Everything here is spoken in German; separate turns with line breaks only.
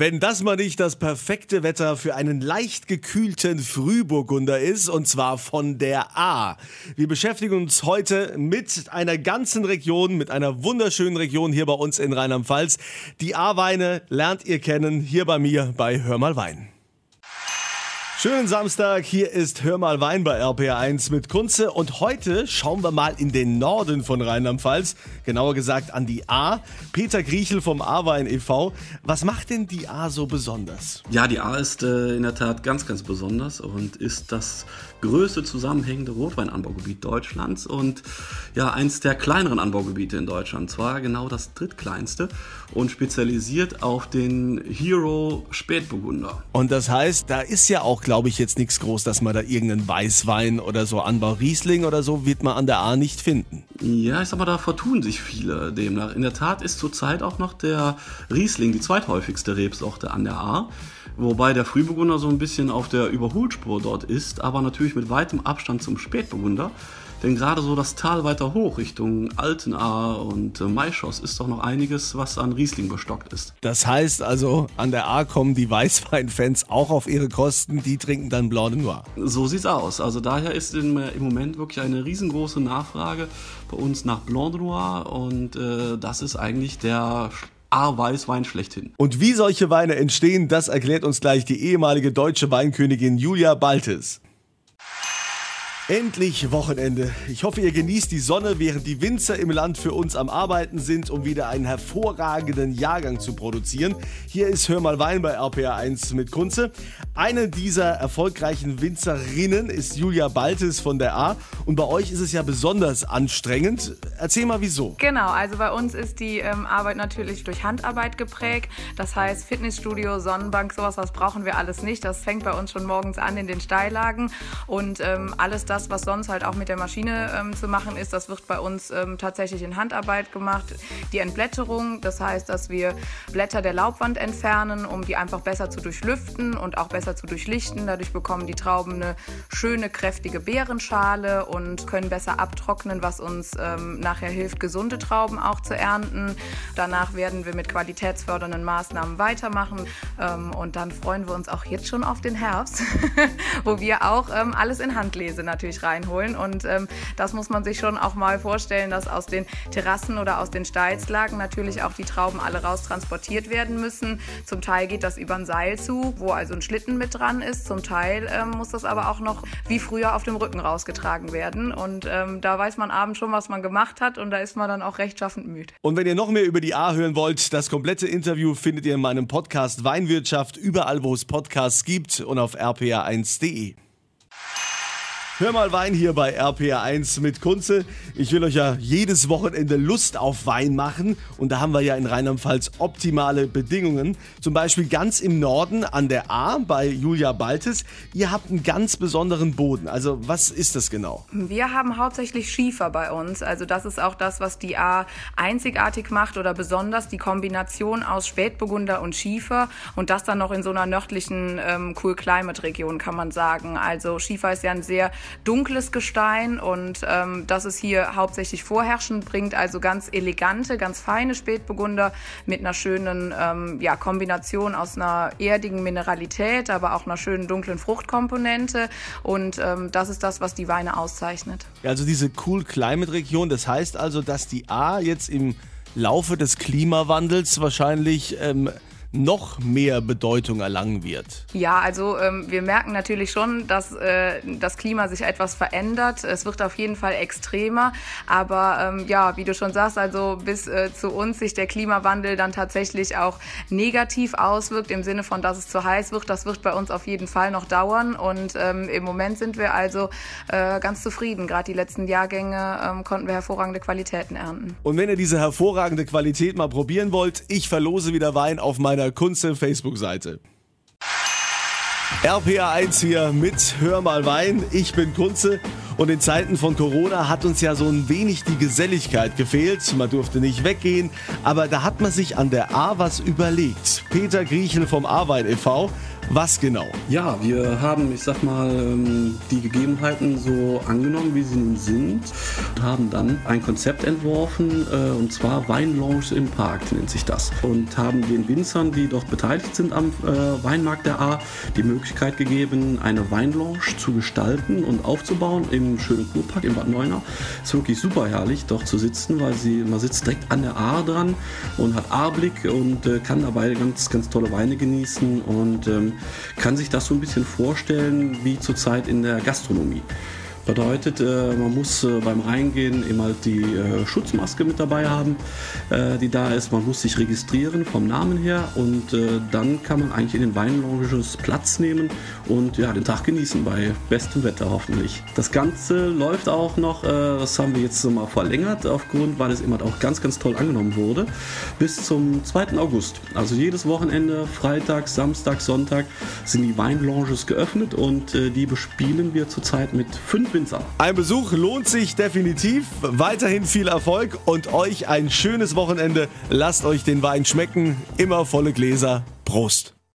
Wenn das mal nicht das perfekte Wetter für einen leicht gekühlten Frühburgunder ist, und zwar von der A. Wir beschäftigen uns heute mit einer ganzen Region, mit einer wunderschönen Region hier bei uns in Rheinland-Pfalz. Die A-Weine lernt ihr kennen hier bei mir bei Hör mal Wein. Schönen Samstag, hier ist Hör mal Wein bei RPR1 mit Kunze und heute schauen wir mal in den Norden von Rheinland-Pfalz, genauer gesagt an die A. Peter Griechel vom A-Wein e.V. Was macht denn die A so besonders?
Ja, die A ist äh, in der Tat ganz, ganz besonders und ist das größte zusammenhängende Rotweinanbaugebiet Deutschlands und ja, eins der kleineren Anbaugebiete in Deutschland, zwar genau das drittkleinste und spezialisiert auf den Hero Spätburgunder.
Und das heißt, da ist ja auch glaube ich, jetzt nichts groß, dass man da irgendeinen Weißwein oder so Anbau Riesling oder so wird man an der A nicht finden.
Ja, ich sag mal, da vertun sich viele demnach. In der Tat ist zurzeit auch noch der Riesling die zweithäufigste Rebsorte an der A. Wobei der Frühburgunder so ein bisschen auf der Überholspur dort ist, aber natürlich mit weitem Abstand zum Spätburgunder. Denn gerade so das Tal weiter hoch Richtung Altenaar und äh, Maischoss ist doch noch einiges, was an Riesling bestockt ist.
Das heißt also, an der A kommen die Weißweinfans auch auf ihre Kosten, die trinken dann Blanc de Noir.
So sieht's aus. Also daher ist im, äh, im Moment wirklich eine riesengroße Nachfrage bei uns nach Blanc de Noir und äh, das ist eigentlich der A-Weißwein schlechthin.
Und wie solche Weine entstehen, das erklärt uns gleich die ehemalige deutsche Weinkönigin Julia Baltes. Endlich Wochenende. Ich hoffe, ihr genießt die Sonne, während die Winzer im Land für uns am Arbeiten sind, um wieder einen hervorragenden Jahrgang zu produzieren. Hier ist Hör mal Wein bei RPR1 mit Kunze. Eine dieser erfolgreichen Winzerinnen ist Julia Baltes von der A. Und bei euch ist es ja besonders anstrengend. Erzähl mal wieso.
Genau, also bei uns ist die ähm, Arbeit natürlich durch Handarbeit geprägt. Das heißt Fitnessstudio, Sonnenbank, sowas, was brauchen wir alles nicht. Das fängt bei uns schon morgens an in den Steillagen. Und ähm, alles das, was sonst halt auch mit der Maschine ähm, zu machen ist, das wird bei uns ähm, tatsächlich in Handarbeit gemacht. Die Entblätterung, das heißt, dass wir Blätter der Laubwand entfernen, um die einfach besser zu durchlüften und auch besser zu durchlichten. Dadurch bekommen die Trauben eine schöne, kräftige Beerenschale und können besser abtrocknen, was uns ähm, nachher hilft, gesunde Trauben auch zu ernten. Danach werden wir mit qualitätsfördernden Maßnahmen weitermachen ähm, und dann freuen wir uns auch jetzt schon auf den Herbst, wo wir auch ähm, alles in Handlese natürlich natürlich reinholen. Und ähm, das muss man sich schon auch mal vorstellen, dass aus den Terrassen oder aus den Steilslagen natürlich auch die Trauben alle raus transportiert werden müssen. Zum Teil geht das über ein Seil zu, wo also ein Schlitten mit dran ist. Zum Teil ähm, muss das aber auch noch wie früher auf dem Rücken rausgetragen werden. Und ähm, da weiß man abends schon, was man gemacht hat und da ist man dann auch rechtschaffend müde.
Und wenn ihr noch mehr über die A hören wollt, das komplette Interview findet ihr in meinem Podcast Weinwirtschaft überall, wo es Podcasts gibt und auf rpa1.de. Hör mal Wein hier bei RPR1 mit Kunze. Ich will euch ja jedes Wochenende Lust auf Wein machen und da haben wir ja in Rheinland-Pfalz optimale Bedingungen. Zum Beispiel ganz im Norden an der A bei Julia Baltes. Ihr habt einen ganz besonderen Boden. Also was ist das genau?
Wir haben hauptsächlich Schiefer bei uns. Also das ist auch das, was die A einzigartig macht oder besonders die Kombination aus Spätburgunder und Schiefer und das dann noch in so einer nördlichen ähm, Cool Climate Region kann man sagen. Also Schiefer ist ja ein sehr dunkles Gestein und ähm, das ist hier hauptsächlich vorherrschend, bringt also ganz elegante, ganz feine Spätburgunder mit einer schönen ähm, ja, Kombination aus einer erdigen Mineralität, aber auch einer schönen dunklen Fruchtkomponente und ähm, das ist das, was die Weine auszeichnet.
Also diese Cool Climate Region, das heißt also, dass die A jetzt im Laufe des Klimawandels wahrscheinlich ähm, noch mehr Bedeutung erlangen wird?
Ja, also ähm, wir merken natürlich schon, dass äh, das Klima sich etwas verändert. Es wird auf jeden Fall extremer. Aber ähm, ja, wie du schon sagst, also bis äh, zu uns sich der Klimawandel dann tatsächlich auch negativ auswirkt, im Sinne von, dass es zu heiß wird, das wird bei uns auf jeden Fall noch dauern. Und ähm, im Moment sind wir also äh, ganz zufrieden. Gerade die letzten Jahrgänge ähm, konnten wir hervorragende Qualitäten ernten.
Und wenn ihr diese hervorragende Qualität mal probieren wollt, ich verlose wieder Wein auf meiner meiner Kunze Facebook-Seite. RPA1 hier mit Hör mal Wein. Ich bin Kunze und in Zeiten von Corona hat uns ja so ein wenig die Geselligkeit gefehlt. Man durfte nicht weggehen, aber da hat man sich an der A was überlegt. Peter Griechel vom Arbein e.V. Was genau?
Ja, wir haben, ich sag mal, ähm, die Gegebenheiten so angenommen, wie sie nun sind und haben dann ein Konzept entworfen, äh, und zwar Weinlounge im Park nennt sich das. Und haben den Winzern, die dort beteiligt sind am äh, Weinmarkt der A, die Möglichkeit gegeben, eine Weinlounge zu gestalten und aufzubauen im schönen Kurpark in Bad Neuenahr. Ist wirklich super herrlich, dort zu sitzen, weil sie, man sitzt direkt an der A dran und hat A-Blick und äh, kann dabei ganz, ganz tolle Weine genießen und ähm, kann sich das so ein bisschen vorstellen wie zurzeit in der Gastronomie. Bedeutet, äh, man muss äh, beim Reingehen immer die äh, Schutzmaske mit dabei haben, die da ist. Man muss sich registrieren vom Namen her und dann kann man eigentlich in den Weinlounges Platz nehmen und ja, den Tag genießen bei bestem Wetter hoffentlich. Das Ganze läuft auch noch, das haben wir jetzt mal verlängert, aufgrund, weil es immer auch ganz, ganz toll angenommen wurde, bis zum 2. August. Also jedes Wochenende, Freitag, Samstag, Sonntag sind die Weinlounges geöffnet und die bespielen wir zurzeit mit fünf Winzer.
Ein Besuch lohnt sich definitiv. Weiterhin viel Erfolg und euch ein schönes Wochenende. Lasst euch den Wein schmecken. Immer volle Gläser. Prost.